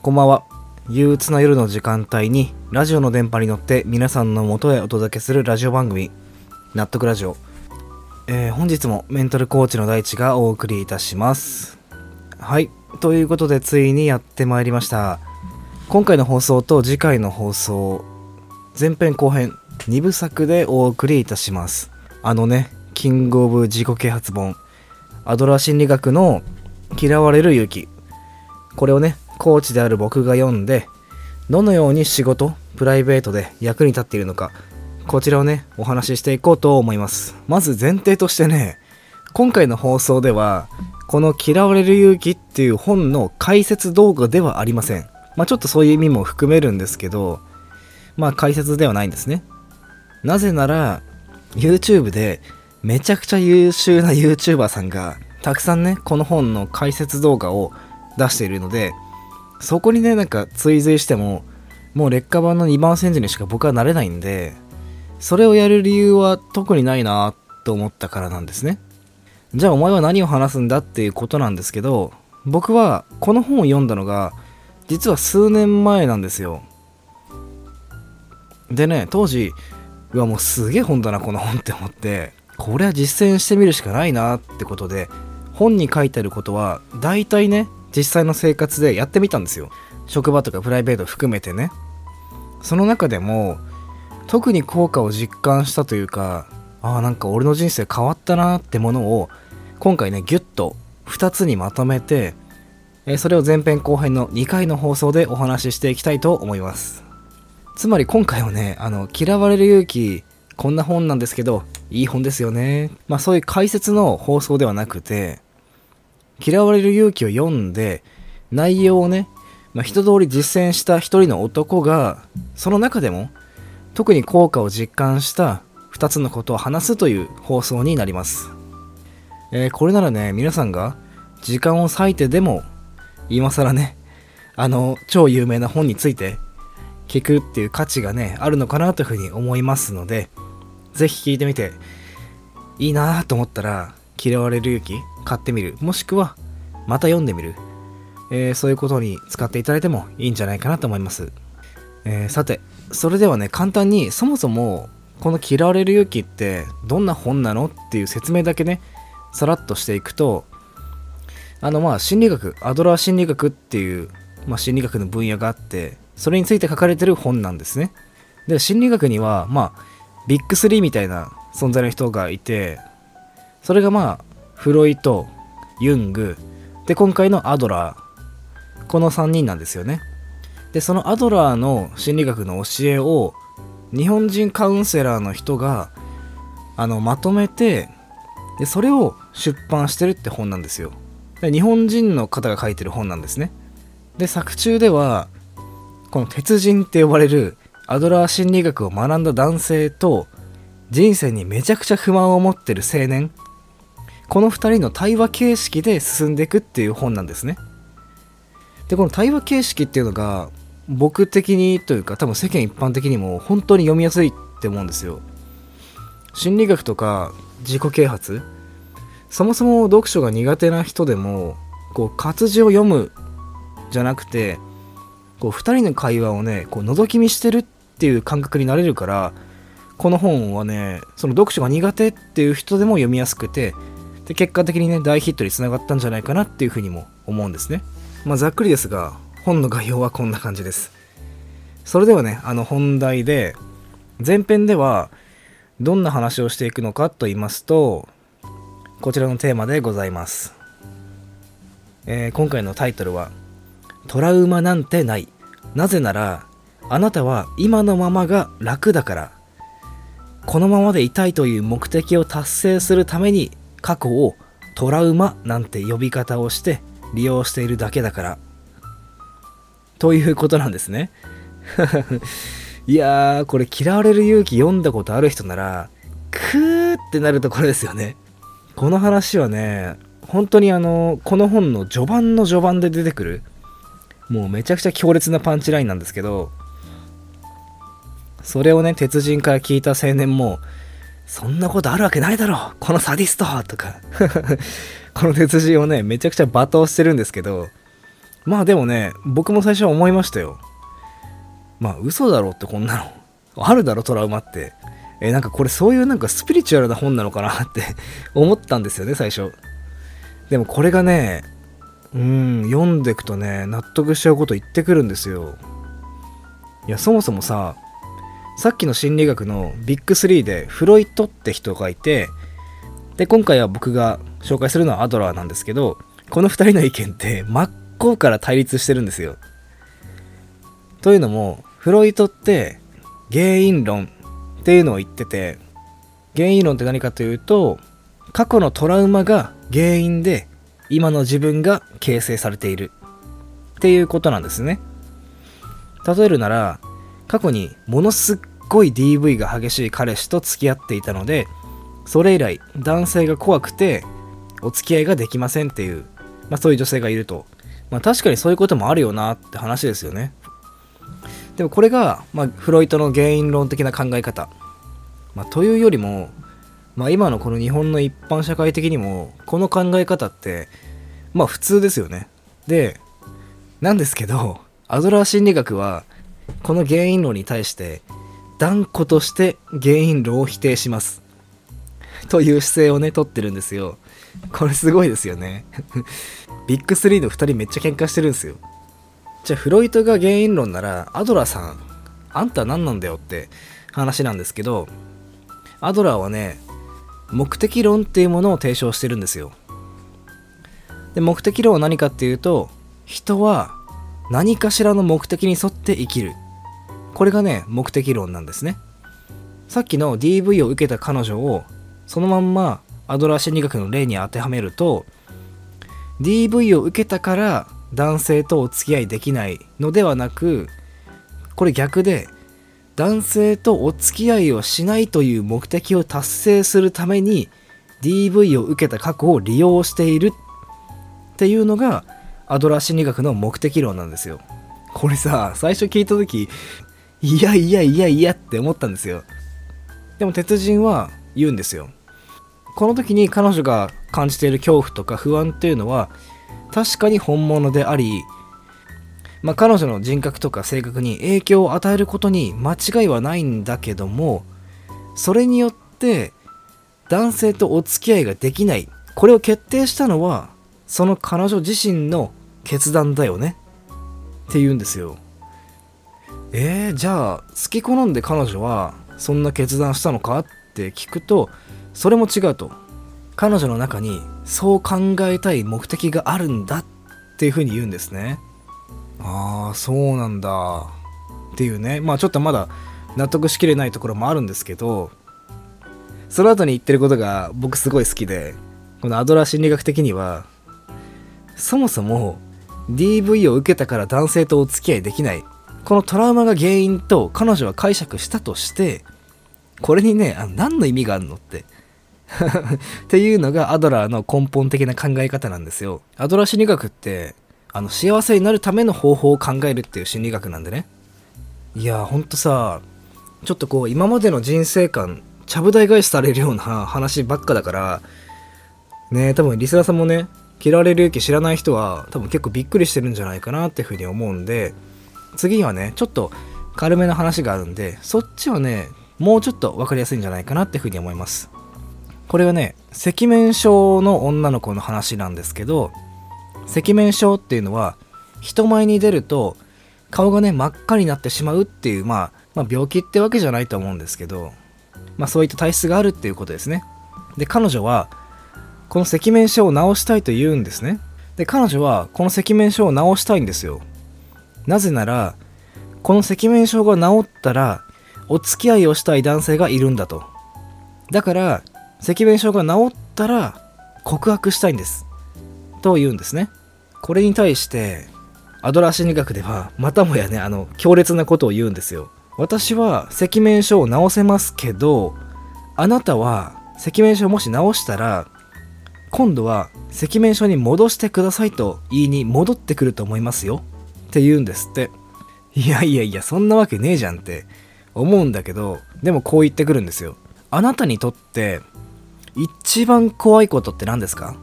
こんばんは。憂鬱な夜の時間帯にラジオの電波に乗って皆さんの元へお届けするラジオ番組納得ラジオ、えー本日もメンタルコーチの大地がお送りいたします。はい。ということでついにやってまいりました。今回の放送と次回の放送前編後編2部作でお送りいたします。あのねキングオブ自己啓発本アドラー心理学の嫌われる勇気。これをねコーチである僕が読んでどのように仕事プライベートで役に立っているのかこちらをねお話ししていこうと思います。まず前提としてね今回の放送ではこの「嫌われる勇気」っていう本の解説動画ではありません。まあちょっとそういう意味も含めるんですけどまあ解説ではないんですね。なぜなら YouTube でめちゃくちゃ優秀な YouTuber さんがたくさんねこの本の解説動画を出しているのでそこにねなんか追随してももう劣化版の2番煎じにしか僕はなれないんでそれをやる理由は特にないなと思ったからなんですね。じゃあお前は何を話すんだっていうことなんですけど僕はこの本を読んだのが実は数年前なんですよ。でね当時うわもうすげえ本だなこの本って思ってこれは実践してみるしかないなってことで本に書いてあることは大体ね実際の生活でやってみたんですよ。職場とかプライベート含めてね。その中でも特に効果を実感したというかああなんか俺の人生変わったなってものを今回ねギュッと2つにまとめてそれを前編後編の2回の放送でお話ししていきたいと思います。つまり今回はねあの嫌われる勇気こんな本なんですけどいい本ですよね。まあそういう解説の放送ではなくて嫌われる勇気を読んで内容をね、まあ、一通り実践した一人の男がその中でも特に効果を実感した2つのことを話すという放送になります、えーこれならね皆さんが時間を割いてでも今更ねあの超有名な本について聞くっていう価値がねあるのかなというふうに思いますのでぜひ聞いてみていいなと思ったら嫌われる勇気買ってみる。もしくはまた読んでみる、えーそういうことに使っていただいてもいいんじゃないかなと思います、えーさてそれではね簡単にそもそもこの嫌われる勇気ってどんな本なのっていう説明だけねさらっとしていくとあのまあ心理学アドラー心理学っていう、まあ、心理学の分野があってそれについて書かれてる本なんですね。で心理学にはまあビッグ3みたいな存在の人がいてそれがまあフロイトユング。で今回のアドラー。この3人なんですよね。でそのアドラーの心理学の教えを日本人カウンセラーの人があのまとめてでそれを出版してるって本なんですよ。で日本人の方が書いてる本なんですね。で作中ではこの鉄人って呼ばれるアドラー心理学を学んだ男性と人生にめちゃくちゃ不満を持ってる青年この2人の対話形式で進んでいくっていう本なんですね。でこの対話形式っていうのが僕的にというか多分世間一般的にも本当に読みやすいって思うんですよ。心理学とか自己啓発そもそも読書が苦手な人でもこう活字を読むじゃなくてこう2人の会話をねこう覗き見してるっていう感覚になれるからこの本はねその読書が苦手っていう人でも読みやすくてで結果的にね大ヒットにつながったんじゃないかなっていうふうにも思うんですね。まあざっくりですが本の概要はこんな感じです。それではねあの本題で前編ではどんな話をしていくのかと言いますとこちらのテーマでございます、えー、今回のタイトルは「トラウマなんてない。なぜならあなたは今のままが楽だから。このままでいたいという目的を達成するために過去をトラウマなんて呼び方をして利用しているだけだから。ということなんですね。いやーこれ嫌われる勇気読んだことある人ならクーってなるところですよね。この話はね本当にあのこの本の序盤の序盤で出てくるもうめちゃくちゃ強烈なパンチラインなんですけどそれをね、鉄人から聞いた青年も、そんなことあるわけないだろこのサディストとか この鉄人をね、めちゃくちゃ罵倒してるんですけど、まあでもね、僕も最初は思いましたよ。まあ嘘だろってこんなの。あるだろ、トラウマって。え、なんかこれそういうなんかスピリチュアルな本なのかなって 思ったんですよね、最初。でもこれがね、うん、読んでくとね、納得しちゃうこと言ってくるんですよ。いや、そもそもさ、さっきの心理学のビッグ3でフロイトって人がいてで今回は僕が紹介するのはアドラーなんですけどこの2人の意見って真っ向から対立してるんですよ。というのもフロイトって原因論っていうのを言ってて原因論って何かというと過去のトラウマが原因で今の自分が形成されているっていうことなんですね。例えるなら過去にものすっごい DV が激しい彼氏と付き合っていたのでそれ以来男性が怖くてお付き合いができませんっていう、まあ、そういう女性がいると、まあ、確かにそういうこともあるよなって話ですよね。でもこれが、まあ、フロイトの原因論的な考え方、まあ、というよりも、まあ、今のこの日本の一般社会的にもこの考え方ってまあ普通ですよね。でなんですけどアドラー心理学はこの原因論に対して断固として原因論を否定します。という姿勢をね取ってるんですよ。これすごいですよね。ビッグ3の2人めっちゃ喧嘩してるんですよ。じゃあフロイトが原因論ならアドラーさんあんた何なんだよって話なんですけどアドラーはね目的論っていうものを提唱してるんですよ。で目的論は何かっていうと人は何かしらの目的に沿って生きる。これがね目的論なんですね。さっきの DV を受けた彼女をそのまんまアドラー心理学の例に当てはめると DV を受けたから男性とお付き合いできないのではなくこれ逆で男性とお付き合いをしないという目的を達成するために DV を受けた過去を利用しているっていうのがアドラー心理学の目的論なんですよ。これさ最初聞いた時いやいやいやいやって思ったんですよ。でも鉄人は言うんですよ。この時に彼女が感じている恐怖とか不安っていうのは確かに本物でありまあ、彼女の人格とか性格に影響を与えることに間違いはないんだけどもそれによって男性とお付き合いができない。これを決定したのはその彼女自身の決断だよね。って言うんですよ。えー、じゃあ好き好んで彼女はそんな決断したのか？って聞くとそれも違うと。彼女の中にそう考えたい目的があるんだ。っていうふうに言うんですね。ああそうなんだ。っていうね。まあちょっとまだ納得しきれないところもあるんですけどその後に言ってることが僕すごい好きでこのアドラー心理学的にはそもそも DV を受けたから男性とお付き合いできない。このトラウマが原因と彼女は解釈したとしてこれにねあの何の意味があるのって。っていうのがアドラーの根本的な考え方なんですよ。アドラー心理学ってあの幸せになるための方法を考えるっていう心理学なんでね。いやほんとさちょっとこう今までの人生観ちゃぶ台返しされるような話ばっかだからね多分リスナーさんもね嫌われる勇気知らない人は多分結構びっくりしてるんじゃないかなっていうふうに思うんで次はねちょっと軽めな話があるんでそっちをねもうちょっと分かりやすいんじゃないかなっていうふうに思います。これはね赤面症の女の子の話なんですけど赤面症っていうのは人前に出ると顔がね真っ赤になってしまうっていう、まあ、まあ病気ってわけじゃないと思うんですけど、まあ、そういった体質があるっていうことですね。で彼女はこの赤面症を治したいと言うんですね。で彼女はこの赤面症を治したいんですよ。なぜならこの赤面症が治ったらお付き合いをしたい男性がいるんだと。だから赤面症が治ったら告白したいんです。と言うんですね。これに対してアドラー心理学ではまたもやねあの強烈なことを言うんですよ。私は赤面症を治せますけどあなたは赤面症をもし治したら今度は赤面症に戻してくださいと言いに戻ってくると思いますよ。って言うんですって。いやいやいやそんなわけねえじゃんって。思うんだけどでもこう言ってくるんですよ。あなたにとって一番怖いことって何ですか？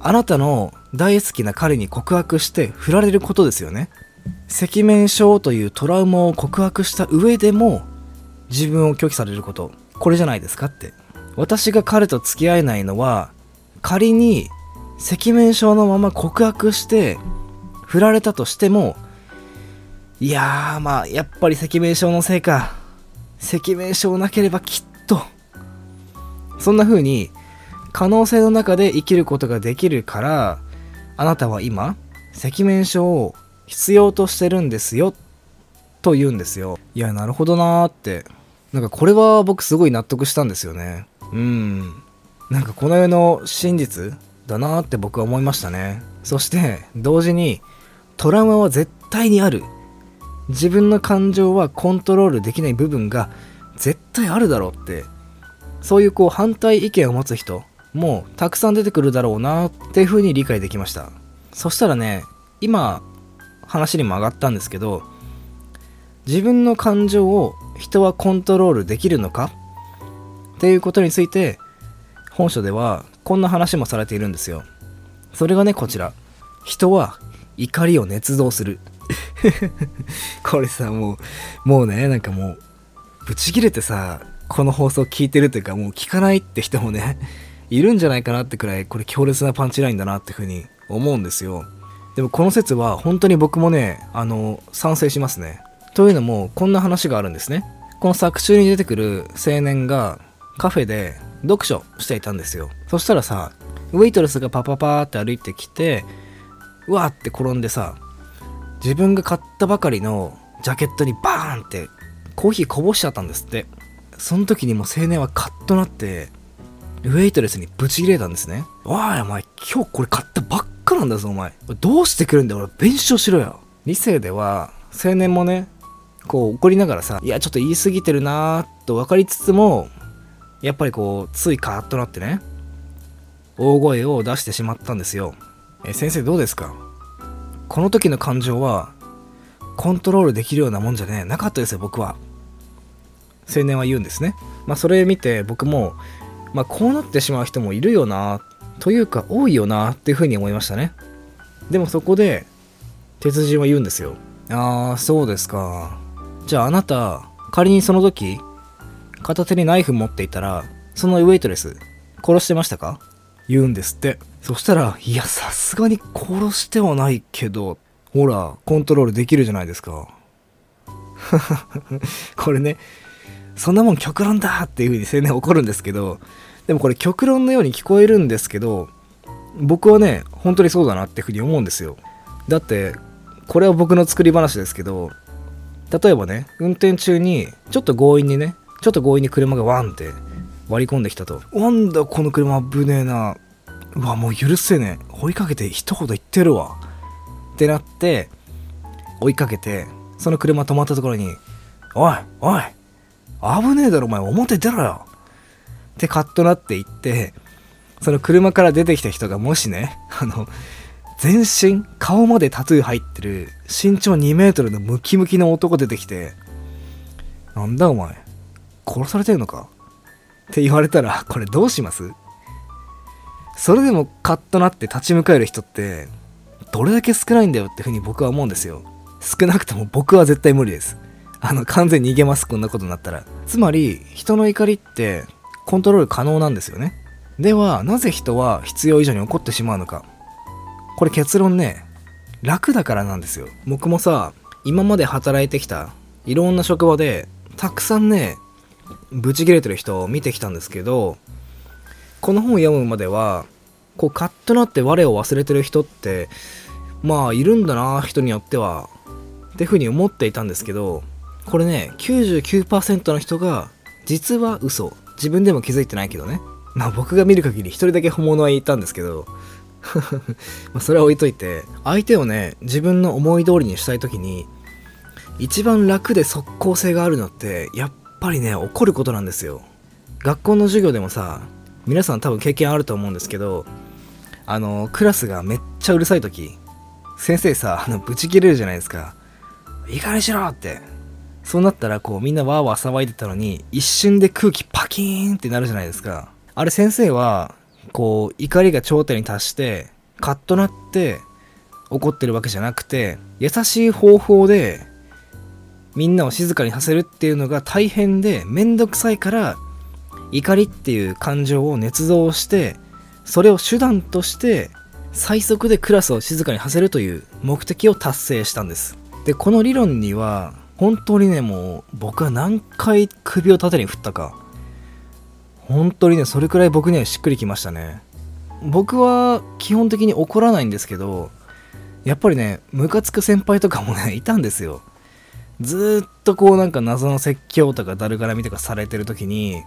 あなたの大好きな彼に告白して振られることですよね。赤面症というトラウマを告白した上でも自分を拒否されること。これじゃないですかって。私が彼と付き合えないのは仮に赤面症のまま告白して振られたとしてもいやーまあやっぱり赤面症のせいか。赤面症なければきっと。そんな風に可能性の中で生きることができるからあなたは今赤面症を必要としてるんですよと言うんですよ。いやなるほどなーって。なんかこれは僕すごい納得したんですよね。うん。なんかこの世の真実だなって僕は思いましたね。そして同時にトラウマは絶対にある。自分の感情はコントロールできない部分が絶対あるだろうって。そういうこう反対意見を持つ人もたくさん出てくるだろうなっていうふうに理解できました。そしたらね今話にも上がったんですけど自分の感情を人はコントロールできるのか？っていうことについて本書ではこんな話もされているんですよ。それがねこちら。人は怒りを捏造する。これさもうもうねなんかもうブチギレてさこの放送聞いてるというかもう聞かないって人もねいるんじゃないかなってくらいこれ強烈なパンチラインだなっていうふうに思うんですよ。でもこの説は本当に僕もねあの賛成しますね。というのもこんな話があるんですね。この作中に出てくる青年がカフェで読書していたんですよ。そしたらさウェイトレスがパパパーって歩いてきてうわーって転んでさ自分が買ったばかりのジャケットにバーンってコーヒーこぼしちゃったんですって。その時にも青年はカッとなってウェイトレスにブチ切れたんですね。おいお前今日これ買ったばっかなんだぞお前。どうしてくるんだよ俺弁償しろよ。理性では青年もねこう怒りながらさいやちょっと言い過ぎてるなーと分かりつつもやっぱりこうついカーッとなってね大声を出してしまったんですよ。え先生どうですか？この時の感情はコントロールできるようなもんじゃねなかったですよ僕は。青年は言うんですね。まあそれ見て僕もまあこうなってしまう人もいるよなというか多いよなっていうふうに思いましたね。でもそこで鉄人は言うんですよああそうですか。じゃああなた仮にその時片手にナイフ持っていたらそのウェイトレス殺してましたか？言うんですって。そしたらいやさすがに殺してはないけどほらコントロールできるじゃないですか。これねそんなもん極論だっていう風に青年怒るんですけどでもこれ極論のように聞こえるんですけど僕はね本当にそうだなっていう風に思うんですよ。だってこれは僕の作り話ですけど例えばね運転中にちょっと強引にねちょっと強引に車がワンって割り込んできたと。なんだこの車危ねえな。うわもう許せねえ。追いかけて一言言ってるわ。ってなって追いかけてその車止まったところに「おいおい危ねえだろお前表出ろよ」ってカッとなっていってその車から出てきた人がもしねあの全身顔までタトゥー入ってる身長2メートルのムキムキの男出てきてなんだお前。殺されてるのか？って言われたらこれどうします？それでもカッとなって立ち向かえる人ってどれだけ少ないんだよってふうに僕は思うんですよ。少なくとも僕は絶対無理です。あの完全に逃げますこんなことになったら。つまり人の怒りってコントロール可能なんですよね。ではなぜ人は必要以上に怒ってしまうのか？これ結論ね楽だからなんですよ。僕もさ今まで働いてきたいろんな職場でたくさんねブチ切れてる人を見てきたんですけどこの本を読むまではこうカッとなって我を忘れてる人ってまあいるんだな人によってはっていうふうに思っていたんですけどこれね99%の人が実は嘘。自分でも気づいてないけどね。まあ僕が見る限り一人だけ本物はいたんですけど まそれは置いといて相手をね自分の思い通りにしたい時に一番楽で即効性があるのってやっぱりね怒ることなんですよ。学校の授業でもさ皆さん多分経験あると思うんですけどあのクラスがめっちゃうるさい時先生さあのブチ切れるじゃないですか。いかにしろって。そうなったらこうみんなわーわー騒いでたのに一瞬で空気パキーンってなるじゃないですか。あれ先生はこう怒りが頂点に達してカッとなって怒ってるわけじゃなくて優しい方法でみんなを静かにさせるっていうのが大変でめんどくさいから怒りっていう感情を捏造してそれを手段として最速でクラスを静かにさせるという目的を達成したんです。でこの理論には本当にねもう僕は何回首を縦に振ったか。本当にねそれくらい僕にはしっくりきましたね。僕は基本的に怒らないんですけどやっぱりねムカつく先輩とかもねいたんですよ。ずっとこうなんか謎の説教とかだるがらみとかされてる時に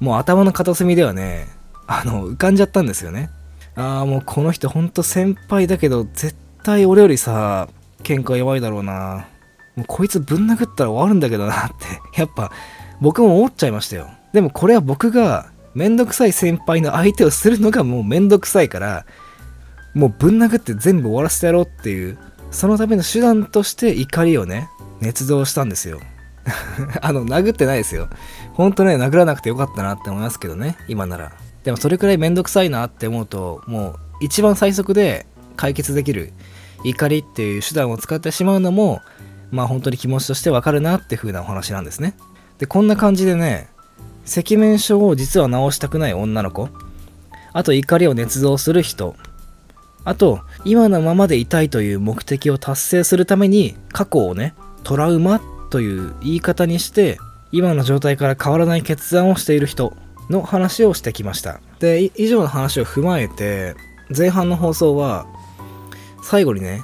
もう頭の片隅ではねあの浮かんじゃったんですよね。ああもうこの人ほんと先輩だけど絶対俺よりさ喧嘩弱いだろうな。もうこいつぶん殴ったら終わるんだけどなって。やっぱ僕も思っちゃいましたよ。でもこれは僕がめんどくさい先輩の相手をするのがもうめんどくさいからもうぶん殴って全部終わらせてやろうっていうそのための手段として怒りをね捏造したんですよ。あの殴ってないですよ。ほんとね殴らなくてよかったなって思いますけどね今なら。でもそれくらいめんどくさいなって思うともう一番最速で解決できる怒りっていう手段を使ってしまうのもまあ本当に気持ちとしてわかるなって風なお話なんですね。でこんな感じでね赤面症を実は治したくない女の子あと怒りを捏造する人あと今のままでいたいという目的を達成するために過去をねトラウマという言い方にして今の状態から変わらない決断をしている人の話をしてきました。で以上の話を踏まえて前半の放送は最後にね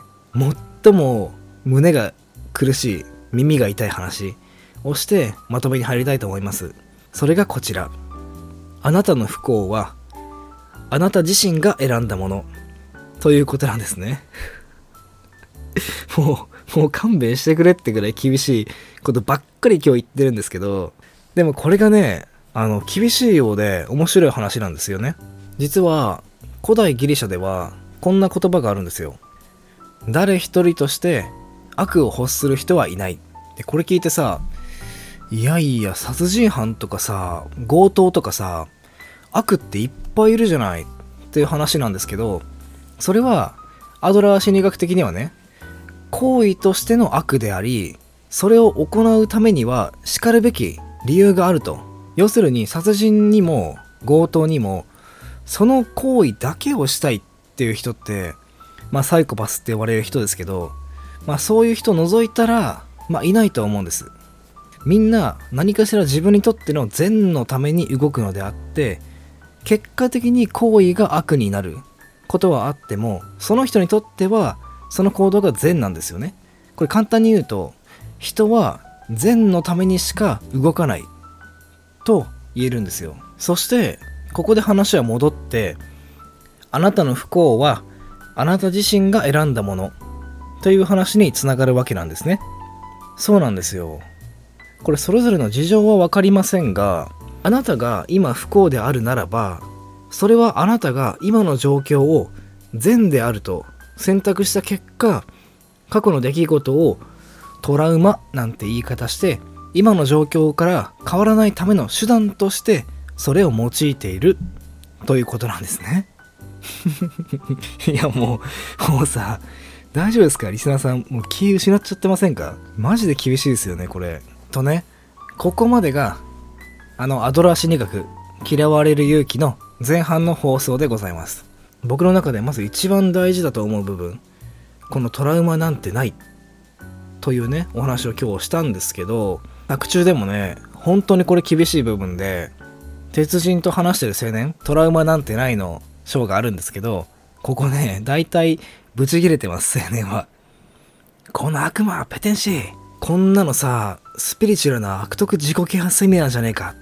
最も胸が苦しい耳が痛い話をしてまとめに入りたいと思います。それがこちら。あなたの不幸はあなた自身が選んだものということなんですね。もうもう勘弁してくれってぐらい厳しいことばっかり今日言ってるんですけどでもこれがねあの厳しいようで面白い話なんですよね。実は古代ギリシャではこんな言葉があるんですよ。誰一人として悪を欲する人はいない。でこれ聞いてさいやいや殺人犯とかさ強盗とかさ悪っていっぱいいるじゃないっていう話なんですけどそれはアドラー心理学的にはね行為としての悪でありそれを行うためにはしかるべき理由があると。要するに殺人にも強盗にもその行為だけをしたいっていう人ってまあサイコパスって呼ばれる人ですけどまあそういう人を除いたらまあいないと思うんです。みんな何かしら自分にとっての善のために動くのであって結果的に行為が悪になることはあってもその人にとってはその行動が善なんですよね。これ簡単に言うと人は善のためにしか動かないと言えるんですよ。そしてここで話は戻ってあなたの不幸はあなた自身が選んだものという話につながるわけなんですね。そうなんですよ。これそれぞれの事情は分かりませんがあなたが今不幸であるならばそれはあなたが今の状況を善であると選択した結果過去の出来事をトラウマなんて言い方して今の状況から変わらないための手段としてそれを用いているということなんですね。いやもうもうさ大丈夫ですか？リスナーさんもう気失っちゃってませんか？マジで厳しいですよねこれ。とねここまでがあのアドラー心理学嫌われる勇気の前半の放送でございます。僕の中でまず一番大事だと思う部分このトラウマなんてないというねお話を今日したんですけど作中でもね本当にこれ厳しい部分で鉄人と話してる青年トラウマなんてないの章があるんですけどここね大体ブチギレてます青年は。この悪魔ペテンシーこんなのさスピリチュアルな悪徳自己啓発セミナーじゃねえか。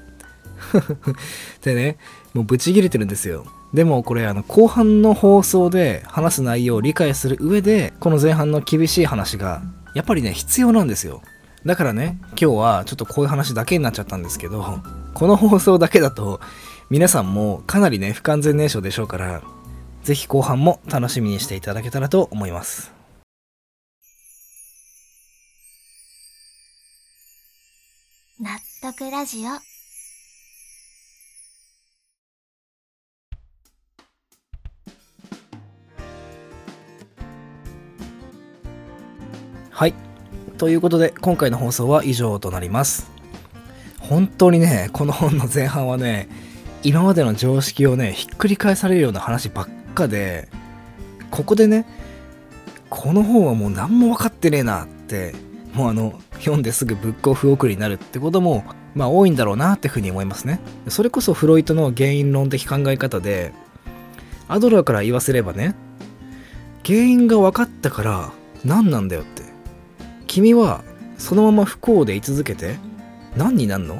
ってねもうブチギレてるんですよ。でもこれあの後半の放送で話す内容を理解する上でこの前半の厳しい話がやっぱりね必要なんですよ。だからね今日はちょっとこういう話だけになっちゃったんですけどこの放送だけだと皆さんもかなりね不完全燃焼でしょうから是非後半も楽しみにしていただけたらと思います。納得ラジオ。はい。ということで今回の放送は以上となります。本当にねこの本の前半はね今までの常識をねひっくり返されるような話ばっかでここでねこの本はもう何も分かってねえなってもうあの読んですぐブックオフ送りになるってこともまあ多いんだろうなってふうに思いますね。それこそフロイトの原因論的考え方でアドラーから言わせればね原因が分かったから何なんだよって君はそのまま不幸で居続けて何になんの？っ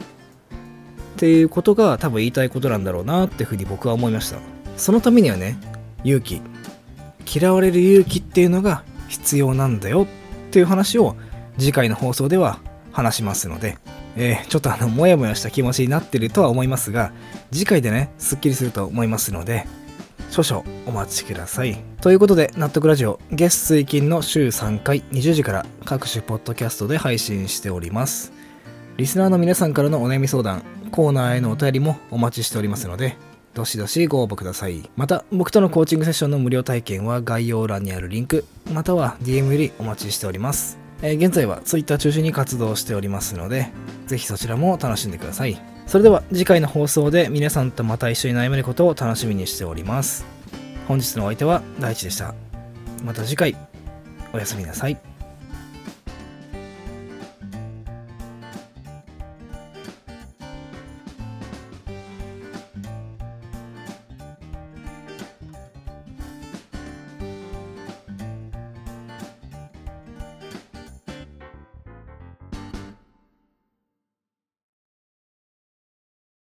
ていうことが多分言いたいことなんだろうなってふうに僕は思いました。そのためにはね勇気。嫌われる勇気っていうのが必要なんだよ。っていう話を次回の放送では話しますので、えー、ちょっとあのモヤモヤした気持ちになってるとは思いますが次回でねすっきりすると思いますので少々お待ちください。ということで納得ラジオ月水金の週3回20時から各種ポッドキャストで配信しております。リスナーの皆さんからのお悩み相談コーナーへのお便りもお待ちしておりますのでどしどしご応募ください。また僕とのコーチングセッションの無料体験は概要欄にあるリンクまたは DM よりお待ちしております。えー、現在は Twitter 中心に活動しておりますので、ぜひそちらも楽しんでください。それでは次回の放送で皆さんとまた一緒に悩めることを楽しみにしております。本日のお相手は大地でした。また次回、おやすみなさい。